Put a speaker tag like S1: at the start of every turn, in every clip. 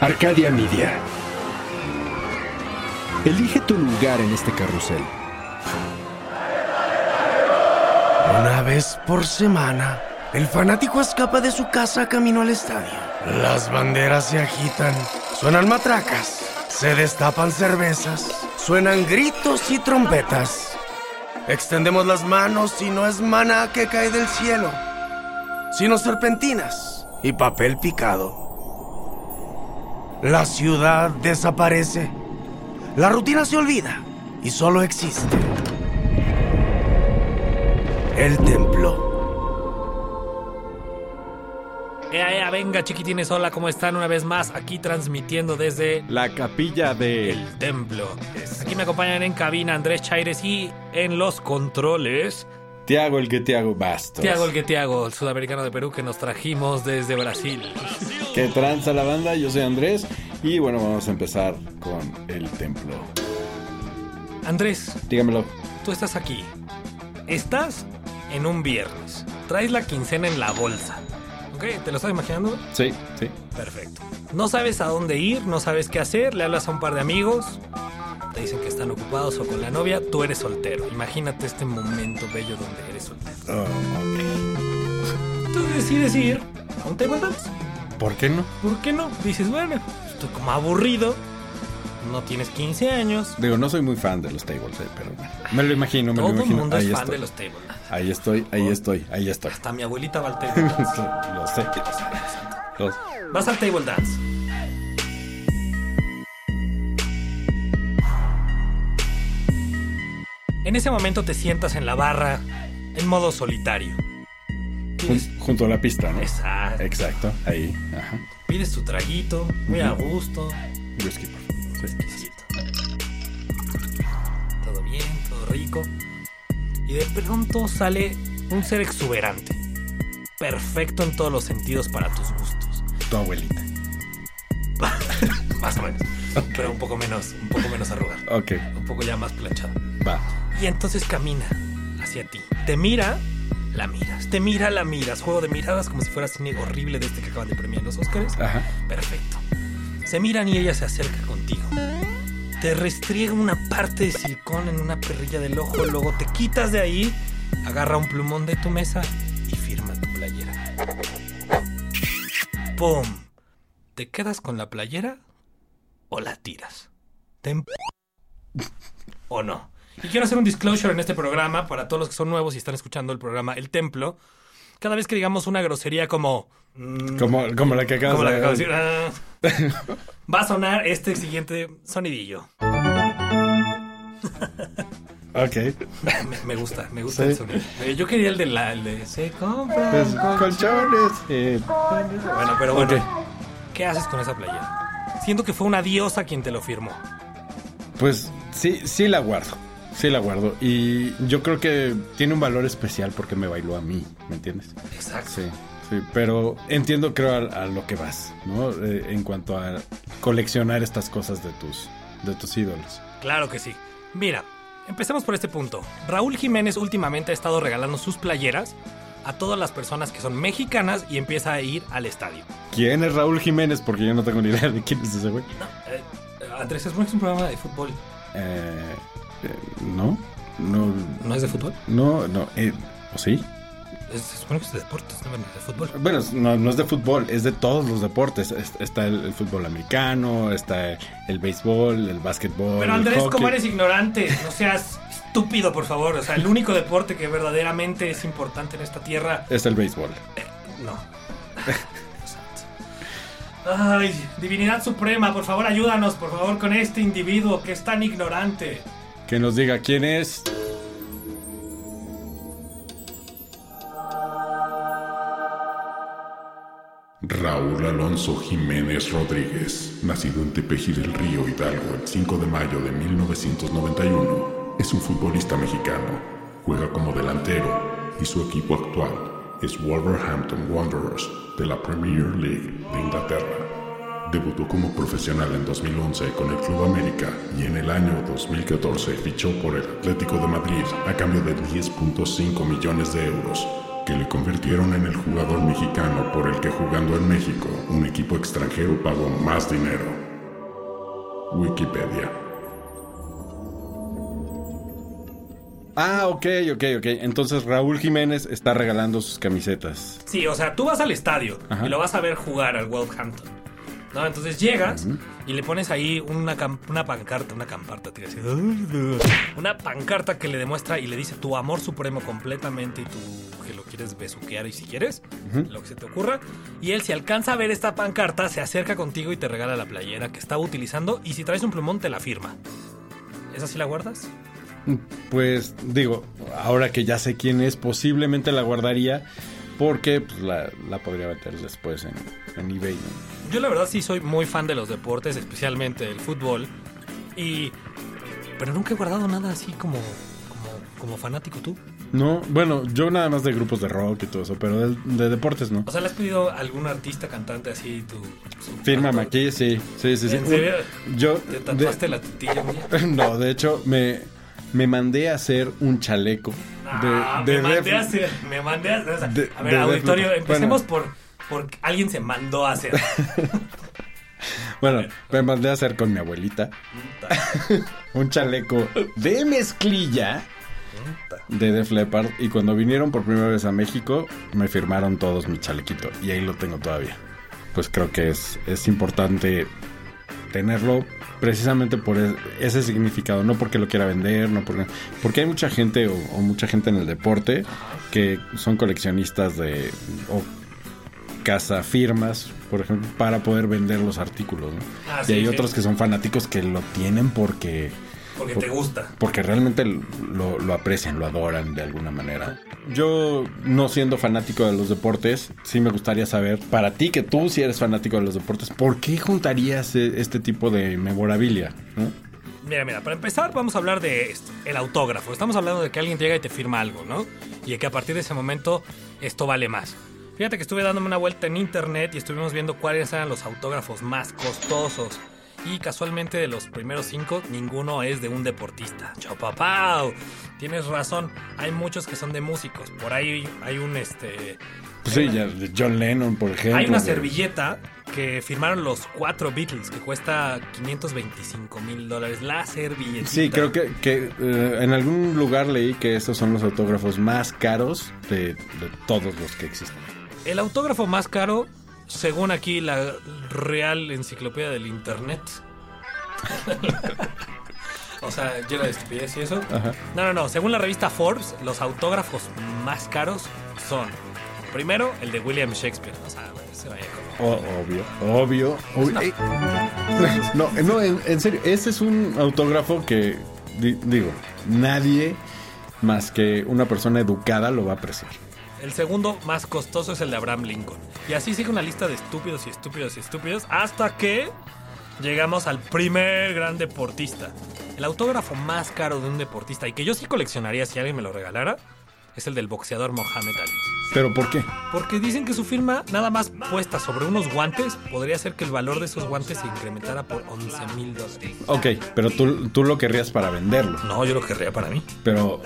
S1: Arcadia Media. Elige tu lugar en este carrusel.
S2: Una vez por semana, el fanático escapa de su casa camino al estadio. Las banderas se agitan, suenan matracas, se destapan cervezas, suenan gritos y trompetas. Extendemos las manos y no es mana que cae del cielo, sino serpentinas y papel picado. La ciudad desaparece, la rutina se olvida y solo existe el templo.
S3: Ea, ea, venga chiquitines, hola, ¿cómo están? Una vez más aquí transmitiendo desde
S4: La capilla de...
S3: el templo. Aquí me acompañan en cabina Andrés Chaires y en los controles
S4: Tiago el que Tiago Bastos.
S3: Tiago el que Tiago, el sudamericano de Perú que nos trajimos desde Brasil.
S4: Que tranza la banda, yo soy Andrés. Y bueno, vamos a empezar con el templo.
S3: Andrés,
S4: Dígamelo.
S3: tú estás aquí. Estás en un viernes. Traes la quincena en la bolsa. ¿Ok? ¿Te lo estás imaginando?
S4: Sí, sí.
S3: Perfecto. No sabes a dónde ir, no sabes qué hacer, le hablas a un par de amigos, te dicen que están ocupados o con la novia, tú eres soltero. Imagínate este momento bello donde eres soltero.
S4: Oh, ok.
S3: Tú decides ir a un table dance.
S4: ¿Por qué no?
S3: ¿Por qué no? Dices, bueno, estoy como aburrido, no tienes 15 años.
S4: Digo, no soy muy fan de los tables, eh, pero bueno. Me lo imagino, me
S3: Todo
S4: lo
S3: el
S4: imagino.
S3: mundo
S4: ahí
S3: es fan
S4: estoy.
S3: de los table dance.
S4: Ahí estoy, ahí estoy, ahí estoy.
S3: Hasta mi abuelita va al table dance.
S4: lo sé. Lo sé.
S3: Vas al table dance. En ese momento te sientas en la barra en modo solitario. Pides,
S4: junto a la pista, ¿no?
S3: Exacto.
S4: Exacto, ahí. Ajá.
S3: Pides tu traguito, muy a gusto,
S4: Whisky, por favor.
S3: Todo bien, todo rico. Y de pronto sale un ser exuberante. Perfecto en todos los sentidos para tus gustos.
S4: Tu abuelita.
S3: Más o menos. Pero un poco menos, un poco menos arrugado.
S4: Ok,
S3: Un poco ya más planchado.
S4: va.
S3: Y entonces camina hacia ti. Te mira, la miras. Te mira, la miras. Juego de miradas como si fuera cine horrible de este que acaban de premiar los Oscars.
S4: Ajá.
S3: Perfecto. Se miran y ella se acerca contigo. Te restriega una parte de silicón en una perrilla del ojo, luego te quitas de ahí, agarra un plumón de tu mesa y firma tu playera. ¡Pum! ¿Te quedas con la playera o la tiras? ¿Te em- o no? Y quiero hacer un disclosure en este programa para todos los que son nuevos y están escuchando el programa El Templo. Cada vez que digamos una grosería como... mm,
S4: Como, como la que acabas
S3: de
S4: de
S3: decir. ah, va a sonar este siguiente sonidillo.
S4: Ok.
S3: Me, me gusta, me gusta
S4: Sí.
S3: el sonido. Eh, Yo quería el de la, el de se compra.
S4: Pues, colchones. eh,
S3: Bueno, pero bueno. ¿Qué haces con esa playera? Siento que fue una diosa quien te lo firmó.
S4: Pues sí, sí la guardo. Sí la guardo. Y yo creo que tiene un valor especial porque me bailó a mí, ¿me entiendes?
S3: Exacto.
S4: Sí, sí. Pero entiendo, creo, a, a lo que vas, ¿no? Eh, en cuanto a coleccionar estas cosas de tus, de tus ídolos.
S3: Claro que sí. Mira, empecemos por este punto. Raúl Jiménez últimamente ha estado regalando sus playeras a todas las personas que son mexicanas y empieza a ir al estadio.
S4: ¿Quién es Raúl Jiménez? Porque yo no tengo ni idea de quién es ese güey.
S3: No, eh, Andrés, es un programa de fútbol.
S4: Eh, eh, ¿No? No,
S3: ¿No es de fútbol?
S4: no, no. Eh, ¿O sí?
S3: Es, se supone que es de deportes, no Bueno, de fútbol.
S4: Bueno, no, no es de fútbol, es de todos los deportes. Es- Está el, el fútbol americano, está el béisbol, el básquetbol.
S3: Pero Andrés. ¿cómo eres ignorante? No seas estúpido, por favor. O sea, el único deporte que verdaderamente es importante en esta tierra.
S4: Es el béisbol.
S3: No. Ay, divinidad suprema, por favor ayúdanos, por favor, con este individuo que es tan ignorante.
S4: Que nos diga quién es.
S5: Raúl Alonso Jiménez Rodríguez, nacido en Tepeji del Río Hidalgo el 5 de mayo de 1991, es un futbolista mexicano. Juega como delantero y su equipo actual es Wolverhampton Wanderers de la Premier League de Inglaterra. Debutó como profesional en 2011 con el Club América y en el año 2014 fichó por el Atlético de Madrid a cambio de 10.5 millones de euros. que le convirtieron en el jugador mexicano por el que jugando en México un equipo extranjero pagó más dinero. Wikipedia.
S4: Ah, ok, ok, ok. Entonces Raúl Jiménez está regalando sus camisetas.
S3: Sí, o sea, tú vas al estadio
S4: Ajá.
S3: y lo vas a ver jugar al Wolverhampton. ¿No? Entonces llegas y le pones ahí una, una pancarta, una camparta, te decir, una pancarta que le demuestra y le dice tu amor supremo completamente y tú que lo quieres besuquear y si quieres, lo que se te ocurra. Y él si alcanza a ver esta pancarta, se acerca contigo y te regala la playera que estaba utilizando y si traes un plumón te la firma. ¿Esa sí la guardas?
S4: Pues digo, ahora que ya sé quién es, posiblemente la guardaría porque pues, la, la podría meter después en, en eBay. ¿no?
S3: Yo la verdad sí soy muy fan de los deportes, especialmente el fútbol. Y. Pero nunca he guardado nada así como. como, como fanático tú.
S4: No, bueno, yo nada más de grupos de rock y todo eso, pero de, de deportes no.
S3: O sea, ¿le has pedido a algún artista cantante así tu.
S4: Fírmame aquí, sí, sí, sí, sí.
S3: ¿En serio?
S4: Yo,
S3: ¿Te tatuaste la tetilla día?
S4: no, de hecho, me, me mandé a hacer un chaleco de,
S3: Ah,
S4: de
S3: me mandé hacer. Me mandé a hacer. o sea,
S4: De-
S3: a ver, auditorio, empecemos
S4: bueno.
S3: por. por alguien se mandó a hacer.
S4: Bueno, me mandé a hacer con mi abuelita un chaleco de mezclilla de Def Leppard y cuando vinieron por primera vez a México me firmaron todos mi chalequito y ahí lo tengo todavía. Pues creo que es, es importante tenerlo precisamente por es- ese significado, no porque lo quiera vender, no porque, porque hay mucha gente o, o mucha gente en el deporte que son coleccionistas de o firmas, por ejemplo, para poder vender los artículos. ¿no?
S3: Ah,
S4: y
S3: sí,
S4: hay
S3: sí.
S4: otros que son fanáticos que lo tienen porque
S3: Porque te gusta.
S4: porque realmente lo, lo aprecian, lo adoran de alguna manera. Yo, no siendo fanático de los deportes, sí me gustaría saber, para ti que tú sí eres fanático de los deportes, ¿por qué juntarías eh, este tipo de memorabilia? ¿no?
S3: Mira, mira, para empezar vamos a hablar de esto, el autógrafo. Estamos hablando de que alguien llega y te firma algo, ¿no? Y de que a partir de ese momento esto vale más. Fíjate que estuve dándome una vuelta en internet y estuvimos viendo cuáles eran los autógrafos más costosos. Y casualmente de los primeros cinco, ninguno es de un deportista. ¡Chopapau! Tienes razón, hay muchos que son de músicos. Por ahí hay un este.
S4: Pues sí, ya, John Lennon, por ejemplo.
S3: Hay una servilleta que firmaron los cuatro Beatles que cuesta 525 mil dólares. La servilletita.
S4: Sí, creo que, que, eh, en algún lugar leí que estos son los autógrafos más caros de, de todos los que existen.
S3: El autógrafo más caro, según aquí la Real Enciclopedia del Internet. o sea, llena de estupidez y eso.
S4: Ajá.
S3: No, no, no. Según la revista Forbes, los autógrafos más caros son. Primero, el de William Shakespeare. O sea, se vaya como.
S4: O- obvio, obvio. obvio. Eh, no, no, en, en serio, ese es un autógrafo que, di- digo, nadie más que una persona educada lo va a apreciar.
S3: El segundo más costoso es el de Abraham Lincoln. Y así sigue una lista de estúpidos y estúpidos y estúpidos hasta que llegamos al primer gran deportista. El autógrafo más caro de un deportista y que yo sí coleccionaría si alguien me lo regalara es el del boxeador Mohamed Ali.
S4: ¿Pero por qué?
S3: Porque dicen que su firma, nada más puesta sobre unos guantes, podría hacer que el valor de esos guantes se incrementara por 11 mil dólares.
S4: Ok, pero tú, tú lo querrías para venderlo.
S3: No, yo lo querría para mí.
S4: Pero,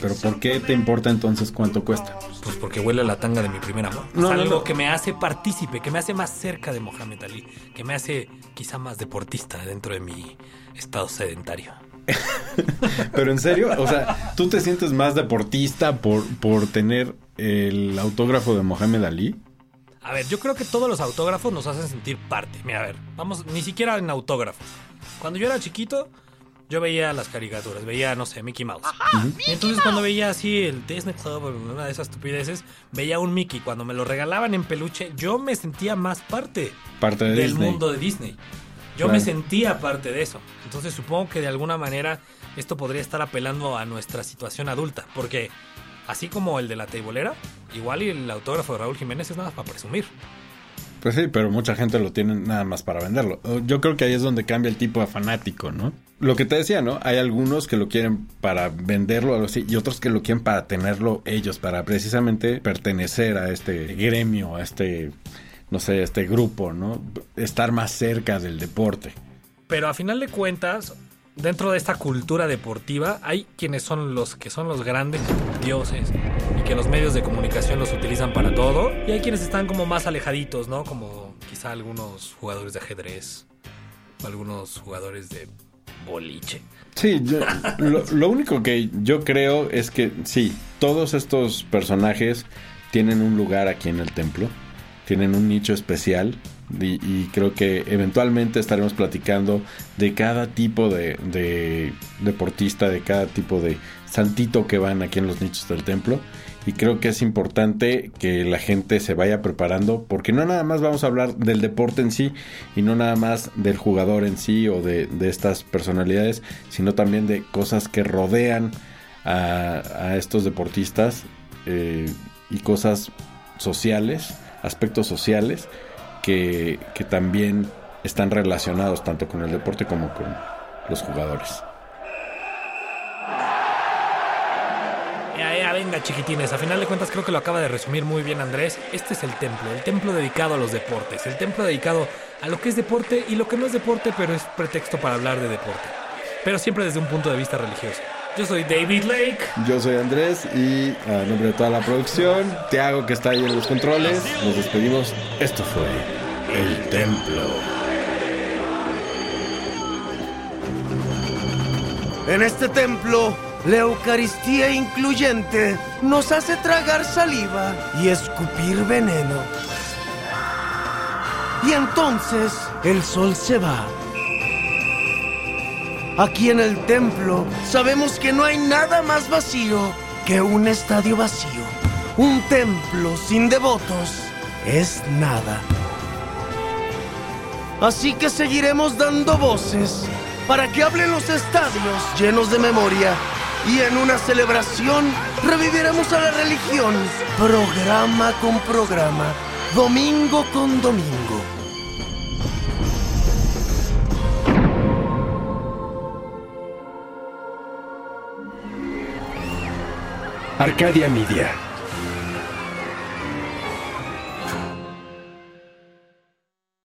S4: pero ¿por qué te importa entonces cuánto cuesta?
S3: Pues porque huele a la tanga de mi primer amor.
S4: No,
S3: es
S4: no,
S3: algo
S4: no.
S3: que me hace partícipe, que me hace más cerca de Mohamed Ali, que me hace quizá más deportista dentro de mi estado sedentario.
S4: Pero en serio, o sea, ¿tú te sientes más deportista por, por tener el autógrafo de Mohamed Ali?
S3: A ver, yo creo que todos los autógrafos nos hacen sentir parte. Mira, a ver, vamos, ni siquiera en autógrafos. Cuando yo era chiquito, yo veía las caricaturas, veía, no sé, Mickey Mouse. Y entonces cuando veía así el Disney Club una de esas estupideces, veía un Mickey. Cuando me lo regalaban en peluche, yo me sentía más parte
S4: Parte de
S3: del
S4: Disney.
S3: mundo de Disney. Yo
S4: Claro.
S3: me sentía parte de eso. Entonces supongo que de alguna manera esto podría estar apelando a nuestra situación adulta. Porque así como el de la teibolera, igual y el autógrafo de Raúl Jiménez es nada para presumir.
S4: Pues sí, pero mucha gente lo tiene nada más para venderlo. Yo creo que ahí es donde cambia el tipo de fanático, ¿no? Lo que te decía, ¿no? Hay algunos que lo quieren para venderlo algo así, y otros que lo quieren para tenerlo ellos, para precisamente pertenecer a este gremio, a este, no sé, a este grupo, ¿no? Estar más cerca del deporte.
S3: Pero a final de cuentas, dentro de esta cultura deportiva, hay quienes son los que son los grandes dioses y que los medios de comunicación los utilizan para todo. Y hay quienes están como más alejaditos, ¿no? Como quizá algunos jugadores de ajedrez. Algunos jugadores de boliche.
S4: Sí, yo- lo, lo único que yo creo es que sí, todos estos personajes tienen un lugar aquí en el templo, tienen un nicho especial y, creo que eventualmente estaremos platicando de cada tipo de, de deportista, de cada tipo de santito que van aquí en los nichos del templo. Y creo que es importante que la gente se vaya preparando porque no nada más vamos a hablar del deporte en sí y no nada más del jugador en sí o de, de estas personalidades, sino también de cosas que rodean a, a estos deportistas eh, y cosas sociales, aspectos sociales que, que también están relacionados tanto con el deporte como con los jugadores.
S3: Venga, chiquitines. A final de cuentas, creo que lo acaba de resumir muy bien Andrés. Este es el templo, el templo dedicado a los deportes, el templo dedicado a lo que es deporte y lo que no es deporte, pero es pretexto para hablar de deporte. Pero siempre desde un punto de vista religioso. Yo soy David Lake.
S4: Yo soy Andrés y a nombre de toda la producción, Tiago que está ahí en los controles, nos despedimos. Esto fue El Templo.
S2: En este templo, la Eucaristía incluyente nos hace tragar saliva y escupir veneno. Y entonces el sol se va. Aquí en el templo sabemos que no hay nada más vacío que un estadio vacío. Un templo sin devotos es nada. Así que seguiremos dando voces para que hablen los estadios llenos de memoria. Y en una celebración reviviremos a la religión, programa con programa, domingo con domingo.
S1: Arcadia Media.